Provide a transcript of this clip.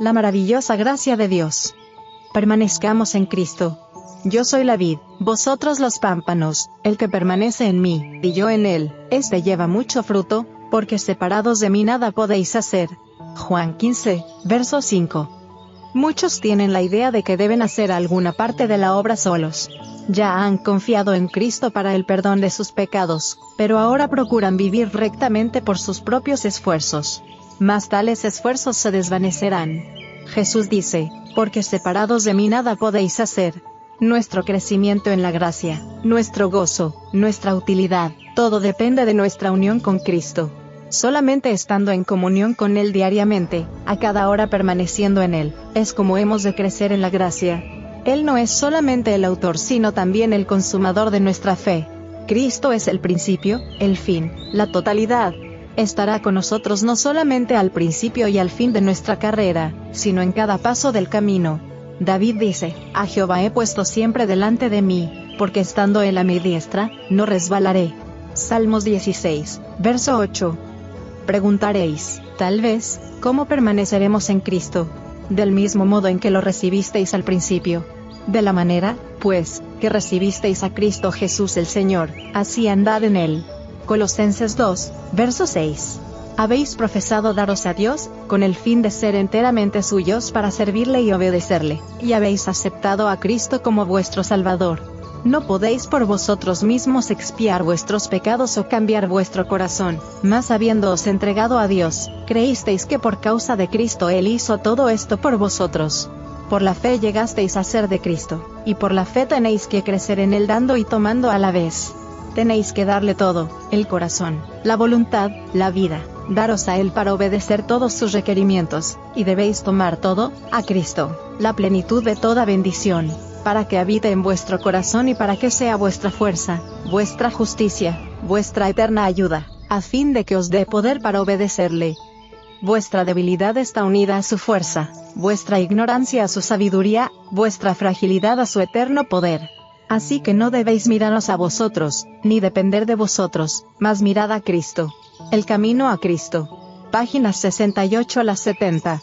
la maravillosa gracia de Dios. Permanezcamos en Cristo. Yo soy la vid, vosotros los pámpanos, el que permanece en mí, y yo en él, este lleva mucho fruto, porque separados de mí nada podéis hacer. Juan 15, verso 5. Muchos tienen la idea de que deben hacer alguna parte de la obra solos. Ya han confiado en Cristo para el perdón de sus pecados, pero ahora procuran vivir rectamente por sus propios esfuerzos. Mas tales esfuerzos se desvanecerán. Jesús dice, porque separados de mí nada podéis hacer. Nuestro crecimiento en la gracia, nuestro gozo, nuestra utilidad, todo depende de nuestra unión con Cristo. Solamente estando en comunión con Él diariamente, a cada hora permaneciendo en Él, es como hemos de crecer en la gracia. Él no es solamente el autor sino también el consumador de nuestra fe. Cristo es el principio, el fin, la totalidad. Estará con nosotros no solamente al principio y al fin de nuestra carrera, sino en cada paso del camino. David dice, a Jehová he puesto siempre delante de mí, porque estando él a mi diestra, no resbalaré. Salmos 16, verso 8. Preguntaréis, tal vez, ¿cómo permaneceremos en Cristo? Del mismo modo en que lo recibisteis al principio. De la manera, pues, que recibisteis a Cristo Jesús el Señor, así andad en él. Colosenses 2, verso 6 habéis profesado daros a Dios, con el fin de ser enteramente suyos para servirle y obedecerle, y habéis aceptado a Cristo como vuestro Salvador. No podéis por vosotros mismos expiar vuestros pecados o cambiar vuestro corazón, mas habiéndoos entregado a Dios, creísteis que por causa de Cristo Él hizo todo esto por vosotros. Por la fe llegasteis a ser de Cristo, y por la fe tenéis que crecer en Él dando y tomando a la vez. Tenéis que darle todo, el corazón, la voluntad, la vida, daros a Él para obedecer todos sus requerimientos, y debéis tomar todo, a Cristo, la plenitud de toda bendición, para que habite en vuestro corazón y para que sea vuestra fuerza, vuestra justicia, vuestra eterna ayuda, a fin de que os dé poder para obedecerle. Vuestra debilidad está unida a su fuerza, vuestra ignorancia a su sabiduría, vuestra fragilidad a su eterno poder. Así que no debéis miraros a vosotros, ni depender de vosotros, mas mirad a Cristo. El camino a Cristo. Páginas 68 a las 70.